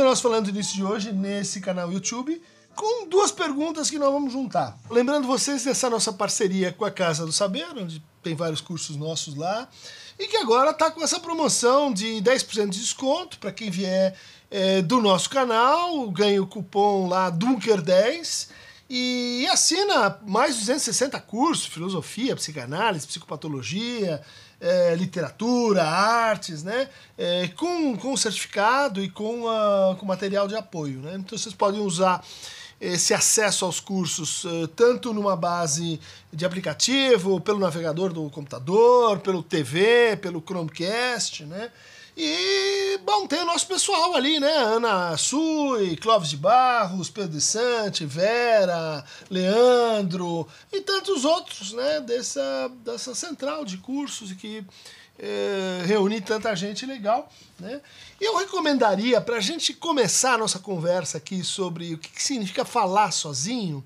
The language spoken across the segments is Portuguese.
o nosso Falando Nisso de hoje nesse canal YouTube com duas perguntas que nós vamos juntar. Lembrando vocês dessa nossa parceria com a Casa do Saber, onde tem vários cursos nossos lá, e que agora está com essa promoção de 10% de desconto para quem vier é, do nosso canal, ganha o cupom lá Dunker10 e assina mais de 260 cursos, filosofia, psicanálise, psicopatologia, é, literatura, artes, né? É, com, com certificado e com, uh, com material de apoio. Né? Então vocês podem usar esse acesso aos cursos uh, tanto numa base de aplicativo, pelo navegador do computador, pelo TV, pelo Chromecast, né? E, bom, tem o nosso pessoal ali, né? Ana Sui, Clóvis de Barros, Pedro de Sante, Vera, Leandro e tantos outros, né? Dessa, dessa central de cursos que é, reúne tanta gente legal, né? Eu recomendaria, para a gente começar a nossa conversa aqui sobre o que, que significa falar sozinho,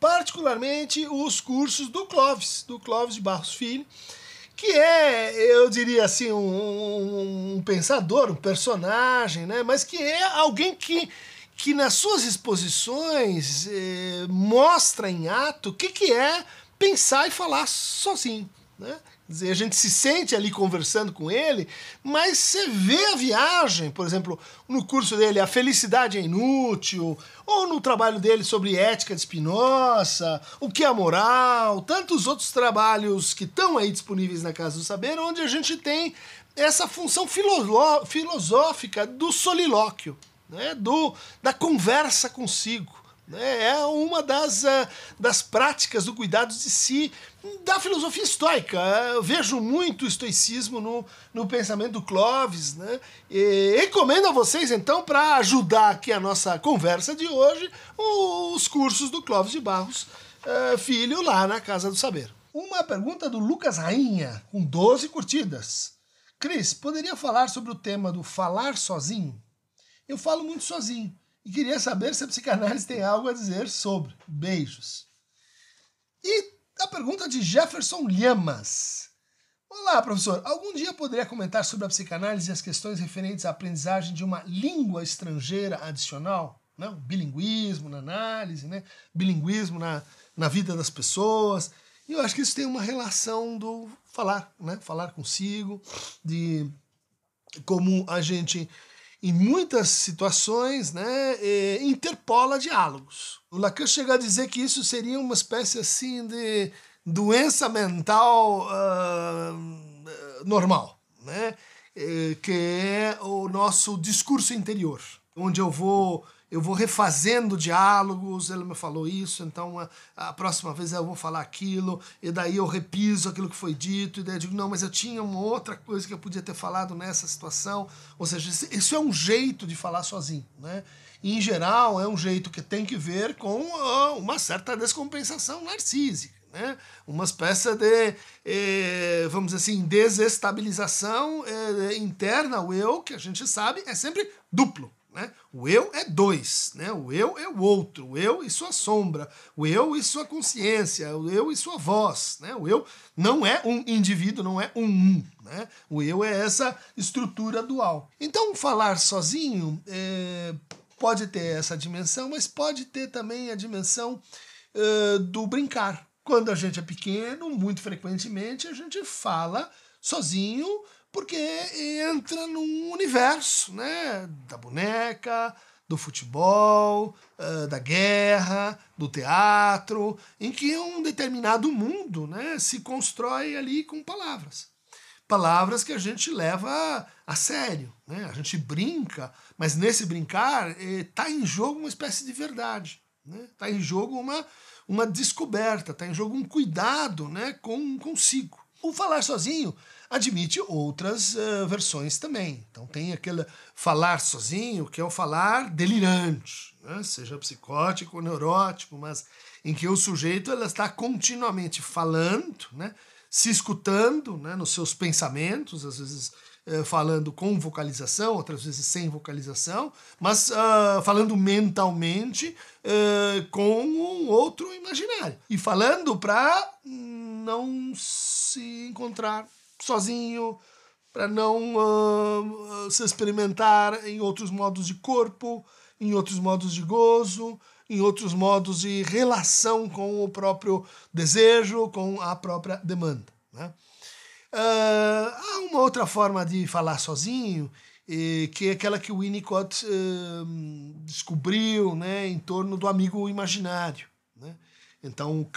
particularmente os cursos do Clóvis, do Clóvis de Barros Filho, que é, eu diria assim, um, um, pensador, um personagem, né? mas que é alguém que, que nas suas exposições eh, mostra em ato o que, que é pensar e falar sozinho. Né? Dizer, a gente se sente ali conversando com ele, mas você vê a viagem, por exemplo, no curso dele A Felicidade é Inútil, ou no trabalho dele sobre ética de Spinoza, O que é a moral, tantos outros trabalhos que estão aí disponíveis na Casa do Saber, onde a gente tem essa função filosófica do solilóquio, né? do, da conversa consigo. Né? É uma das, uh, das práticas do cuidado de si da filosofia estoica. Eu vejo muito estoicismo no, no pensamento do Clovis. Né? E recomendo a vocês, então, para ajudar aqui a nossa conversa de hoje, os cursos do Clovis de Barros uh, Filho lá na Casa do Saber. Uma pergunta do Lucas Rainha, com 12 curtidas. Cris, poderia falar sobre o tema do falar sozinho? Eu falo muito sozinho e queria saber se a psicanálise tem algo a dizer sobre. Beijos. E a pergunta de Jefferson Lhamas. Olá, professor. Algum dia poderia comentar sobre a psicanálise e as questões referentes à aprendizagem de uma língua estrangeira adicional? Né? O bilinguismo na análise, né? bilinguismo na, na vida das pessoas. E eu acho que isso tem uma relação do falar, né? falar consigo, de como a gente em muitas situações, né, interpola diálogos. O Lacan chega a dizer que isso seria uma espécie assim de doença mental uh, normal, né, é, que é o nosso discurso interior, onde eu vou eu vou refazendo diálogos, ele me falou isso, então a, a, próxima vez eu vou falar aquilo, e daí eu repiso aquilo que foi dito, e daí eu digo, não, mas eu tinha uma outra coisa que eu podia ter falado nessa situação. Ou seja, isso é um jeito de falar sozinho, né? E, em geral, é um jeito que tem que ver com uma certa descompensação narcísica. Né? Uma espécie de, eh, vamos dizer assim, desestabilização eh, interna. O eu, que a gente sabe, é sempre duplo. Né? O eu é dois, né? o eu é o outro, o eu e sua sombra, o eu e sua consciência, o eu e sua voz. Né? O eu não é um indivíduo, não é um um. Né? O eu é essa estrutura dual. Então, falar sozinho é, pode ter essa dimensão, mas pode ter também a dimensão é, do brincar. Quando a gente é pequeno, muito frequentemente a gente fala sozinho porque entra num universo, né, da boneca, do futebol, da guerra, do teatro, em que um determinado mundo, né, se constrói ali com palavras. Palavras que a gente leva a sério, né? A gente brinca, mas nesse brincar está eh, em jogo uma espécie de verdade, né? Está em jogo uma uma descoberta, está em jogo um cuidado, né, com consigo. O falar sozinho admite outras uh, versões também. Então tem aquele falar sozinho, que é o falar delirante, né? seja psicótico ou neurótico, mas em que o sujeito ela está continuamente falando, né? se escutando né? nos seus pensamentos, às vezes uh, falando com vocalização, outras vezes sem vocalização, mas uh, falando mentalmente com um outro imaginário. E falando para não se encontrar sozinho, para não uh, se experimentar em outros modos de corpo, em outros modos de gozo, em outros modos de relação com o próprio desejo, com a própria demanda. Né? Uh, há uma outra forma de falar sozinho, que é aquela que o Winnicott uh, descobriu né, em torno do amigo imaginário. Então, o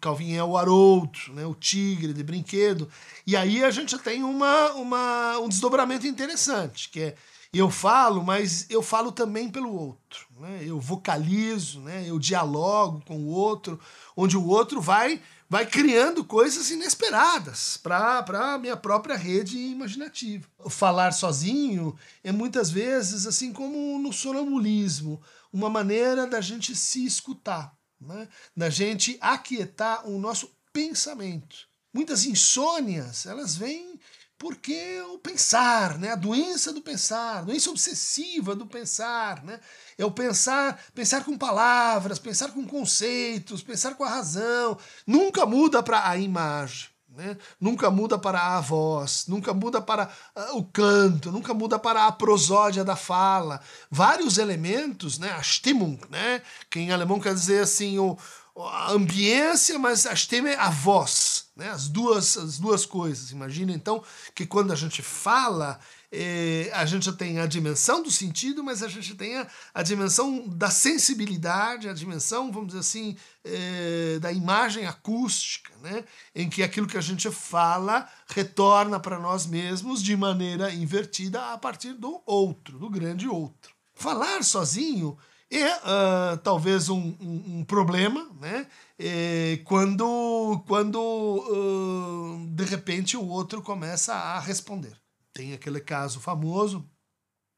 Calvin é o Haroldo, né, o tigre de brinquedo. E aí a gente tem uma, uma, um desdobramento interessante, que é eu falo, mas eu falo também pelo outro. Né? Eu vocalizo, né? eu dialogo com o outro, onde o outro vai vai criando coisas inesperadas para a minha própria rede imaginativa. Falar sozinho é muitas vezes assim como no sonambulismo, uma maneira da gente se escutar, né? da gente aquietar o nosso pensamento. Muitas insônias, elas vêm porque o pensar, né? a doença do pensar, a doença obsessiva do pensar, né? é o pensar, pensar com palavras, pensar com conceitos, pensar com a razão, nunca muda para a imagem. Né? Nunca muda para a voz, nunca muda para uh, o canto, nunca muda para a prosódia da fala. Vários elementos, né? a Stimmung, né? que em alemão quer dizer assim, o, a ambiência, mas a Stimme é a voz. Né? As, duas, as duas coisas. Imagina então que quando a gente fala, eh, a gente tem a dimensão do sentido, mas a gente tem a, a dimensão da sensibilidade, a dimensão, vamos dizer assim, eh, da imagem acústica, né? em que aquilo que a gente fala retorna para nós mesmos de maneira invertida a partir do outro, do grande outro. Falar sozinho é uh, talvez um, um, um, problema, né? É, quando quando uh, de repente o outro começa a responder. Tem aquele caso famoso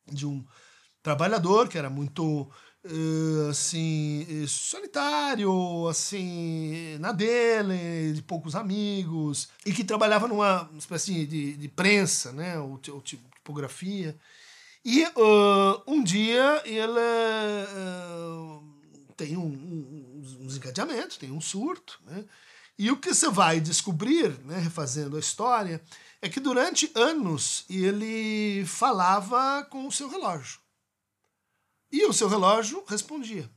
de um trabalhador que era muito uh, assim solitário, assim na dele, de poucos amigos e que trabalhava numa espécie de, de prensa, né? Ou, ou tipografia. E uh, um dia ele uh, tem um, um, um desencadeamento, tem um surto, né? E o que você vai descobrir, né, refazendo a história, é que durante anos ele falava com o seu relógio. E o seu relógio respondia.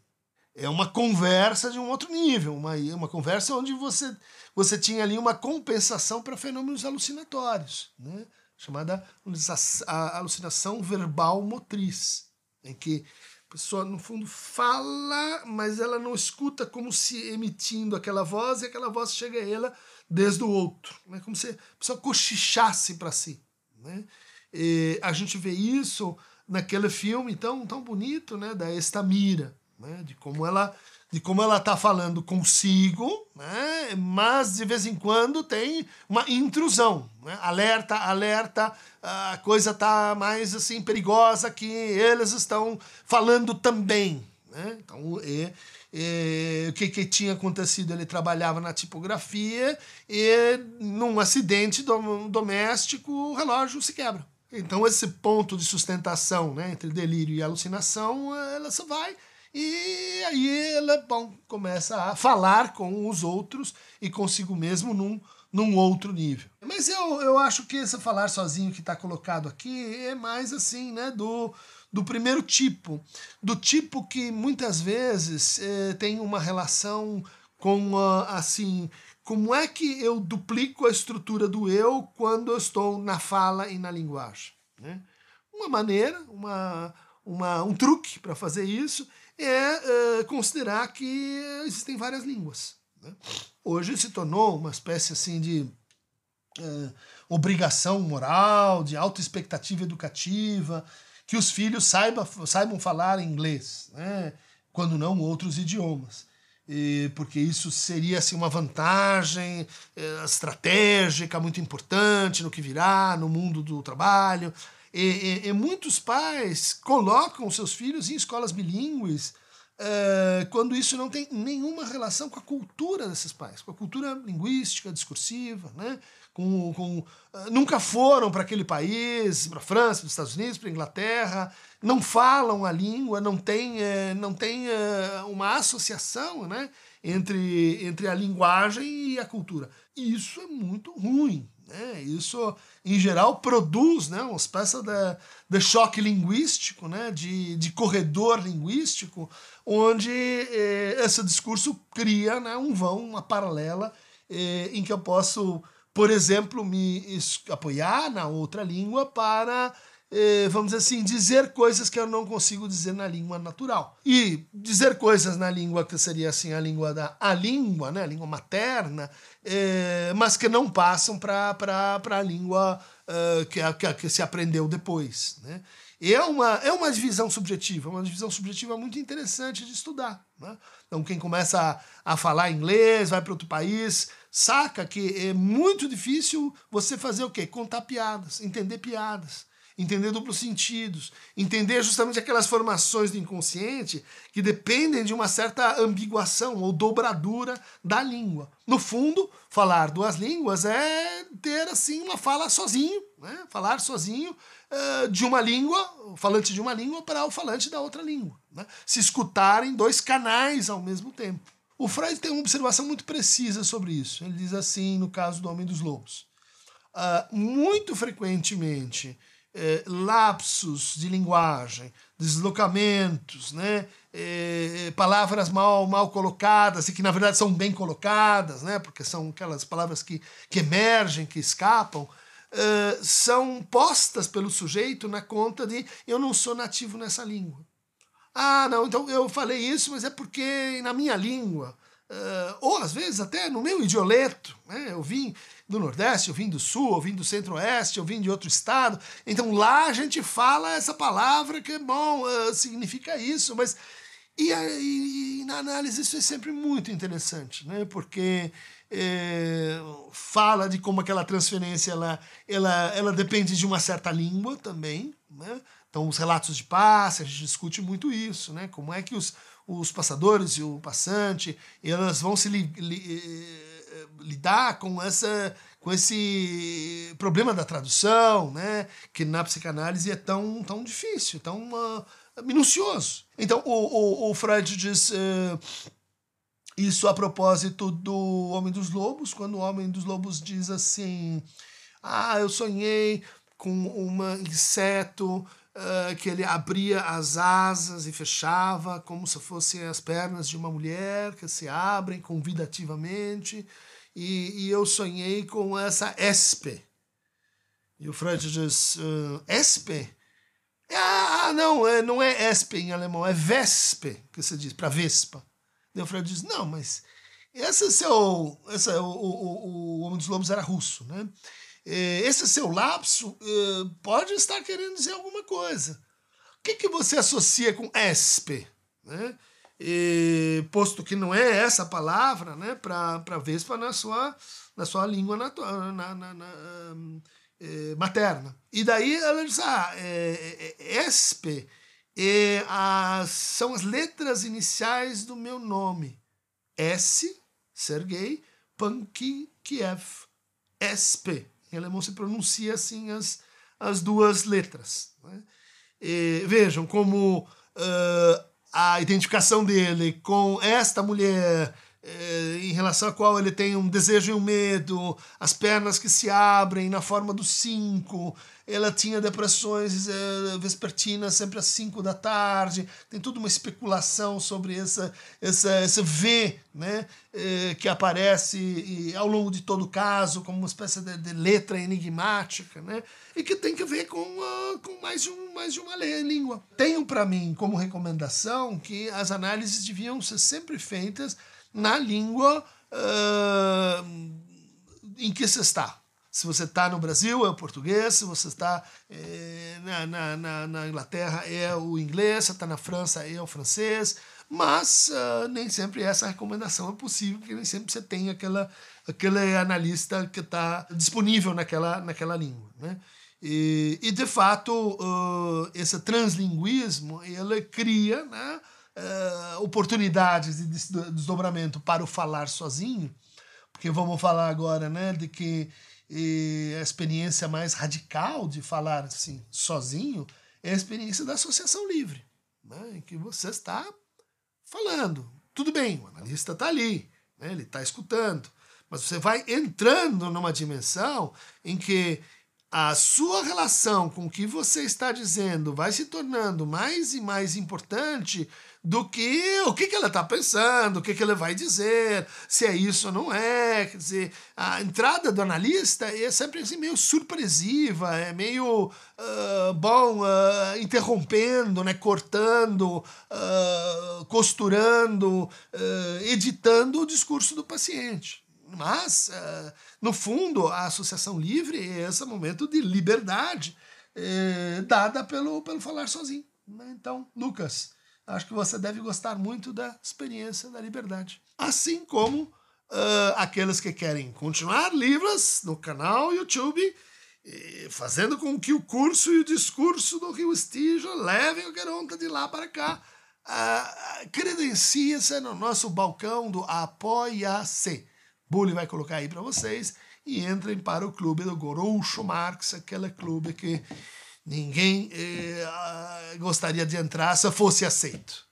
É uma conversa de um outro nível, uma, uma conversa onde você, você tinha ali uma compensação para fenômenos alucinatórios. Né? chamada alucinação verbal motriz, em que a pessoa, no fundo, fala, mas ela não escuta como se emitindo aquela voz e aquela voz chega a ela desde o outro, né? como se a pessoa cochichasse para si. Né? E a gente vê isso naquele filme tão, tão bonito né? da Estamira, né? de como ela de como ela está falando consigo, né? mas de vez em quando tem uma intrusão. Né? Alerta, alerta, a coisa está mais assim perigosa que eles estão falando também. Né? Então, e, e, o que, que tinha acontecido? Ele trabalhava na tipografia e num acidente doméstico o relógio se quebra. Então esse ponto de sustentação né, entre delírio e alucinação, ela só vai e aí ela bom, começa a falar com os outros e consigo mesmo num, num outro nível. Mas eu, eu acho que esse falar sozinho que está colocado aqui é mais assim, né, do, do primeiro tipo. Do tipo que muitas vezes eh, tem uma relação com, uh, assim, como é que eu duplico a estrutura do eu quando eu estou na fala e na linguagem. Né? Uma maneira, uma, uma, um truque para fazer isso é uh, considerar que existem várias línguas. Né? Hoje se tornou uma espécie assim de uh, obrigação moral, de alta expectativa educativa, que os filhos saiba, saibam falar inglês, né? quando não outros idiomas. E porque isso seria assim, uma vantagem uh, estratégica muito importante no que virá, no mundo do trabalho. E, e, e muitos pais colocam seus filhos em escolas bilíngues uh, quando isso não tem nenhuma relação com a cultura desses pais, com a cultura linguística, discursiva, né? Com, com, uh, nunca foram para aquele país, para a França, para os Estados Unidos, para a Inglaterra, não falam a língua, não tem, uh, não tem uma associação né? entre, entre a linguagem e a cultura. Isso é muito ruim. Né? Isso, em geral, produz né, uma espécie de, de choque linguístico, né, de, de corredor linguístico, onde eh, esse discurso cria né, um vão, uma paralela, eh, em que eu posso, por exemplo, me apoiar na outra língua para vamos dizer assim, dizer coisas que eu não consigo dizer na língua natural. E dizer coisas na língua que seria assim a língua da a língua, né, a língua materna, eh, mas que não passam para a língua uh, que, que, que, se aprendeu depois. Né? E é uma, é uma divisão subjetiva, uma divisão subjetiva muito interessante de estudar. Né? Então, quem começa a, a falar inglês, vai para outro país, saca que é muito difícil você fazer o quê? Contar piadas, entender piadas entender duplos sentidos, entender justamente aquelas formações do inconsciente que dependem de uma certa ambiguação ou dobradura da língua. No fundo, falar duas línguas é ter assim uma fala sozinho, né? falar sozinho uh, de uma língua, o falante de uma língua para o falante da outra língua, né? se escutarem dois canais ao mesmo tempo. O Freud tem uma observação muito precisa sobre isso. Ele diz assim no caso do Homem dos Lobos. Uh, muito frequentemente, eh, lapsos de linguagem, deslocamentos, né? Eh, palavras mal, mal colocadas e que na verdade são bem colocadas, né? porque são aquelas palavras que, que emergem, que escapam, eh, são postas pelo sujeito na conta de eu não sou nativo nessa língua. Ah, não, então eu falei isso, mas é porque na minha língua Uh, ou às vezes até no meu idioleto, né? eu vim do Nordeste, eu vim do Sul, eu vim do Centro-Oeste, eu vim de outro estado, então lá a gente fala essa palavra que, bom, uh, significa isso, mas... E, e, e, na análise isso é sempre muito interessante, né? porque é, fala de como aquela transferência ela, ela, ela depende de uma certa língua também, né? Então, os relatos de passe, a gente discute muito isso, né? Como é que os, os passadores e o passante, elas vão se li, li, eh, lidar com essa com esse problema da tradução, né, que na psicanálise é tão, tão difícil, tão uh, minucioso. Então, o, o, o Freud diz uh, isso a propósito do Homem dos Lobos, quando o Homem dos Lobos diz assim: Ah, eu sonhei com um inseto uh, que ele abria as asas e fechava como se fossem as pernas de uma mulher que se abrem convidativamente. E, e eu sonhei com essa espe. E o Freud diz: uh, espe? Ah, não, é, não é espe em alemão, é vespe, que se diz, para vespa. E o Freud diz: não, mas esse seu. Esse, o, o, o Homem dos Lobos era russo, né? É, esse seu lapso é, pode estar querendo dizer alguma coisa. O que, que você associa com espe? Né? E, posto que não é essa palavra né, para Vespa na sua, na sua língua na, na, na, na é, materna. E daí ela diz: ah, é, é, é, a, são as letras iniciais do meu nome. S, Sergei Pankiev. SP. Em alemão se pronuncia assim as, as duas letras. Né? E, vejam como uh, a identificação dele com esta mulher eh, em relação à qual ele tem um desejo e um medo, as pernas que se abrem na forma do cinco, ela tinha depressões eh, vespertinas sempre às cinco da tarde, tem toda uma especulação sobre essa, essa, esse V né, eh, que aparece e, ao longo de todo o caso como uma espécie de, de letra enigmática, né, e que tem que ver com, uh, com mais, de um, mais de uma língua. Tenho para mim como recomendação que as análises deviam ser sempre feitas na língua uh, em que você está. Se você está no Brasil, é o português. Se você está eh, na, na, na, Inglaterra, é o inglês. Se está na França, é o francês. Mas uh, nem sempre essa recomendação é possível, porque nem sempre você tem aquela, aquele analista que está disponível naquela, naquela língua. Né? E, e de fato, uh, esse translinguismo ele cria né, uh, oportunidades de desdobramento para o falar sozinho, porque vamos falar agora né, de que a experiência mais radical de falar assim sozinho é a experiência da associação livre, né, em que você está falando. Tudo bem, o analista está ali, né, ele está escutando, mas você vai entrando numa dimensão em que a sua relação com o que você está dizendo vai se tornando mais e mais importante do que o que, que ela está pensando, o que, que ela vai dizer, se é isso ou não é. Quer dizer, a entrada do analista é sempre assim, meio surpresiva, é meio uh, bom, uh, interrompendo, né, cortando, uh, costurando, editando o discurso do paciente. Mas, no fundo, a associação livre é esse momento de liberdade eh, dada pelo, pelo falar sozinho. Né? Então, Lucas, acho que você deve gostar muito da experiência da liberdade. Assim como uh, aqueles que querem continuar livres no canal YouTube, fazendo com que o curso e o discurso do Rio Estígio levem o Geronta de lá para cá. Uh, Credencia-se no nosso balcão do Apoia-se Bully vai colocar aí para vocês. E entrem para o clube do Groucho Marx, aquele clube que ninguém eh, ah, gostaria de entrar se fosse aceito.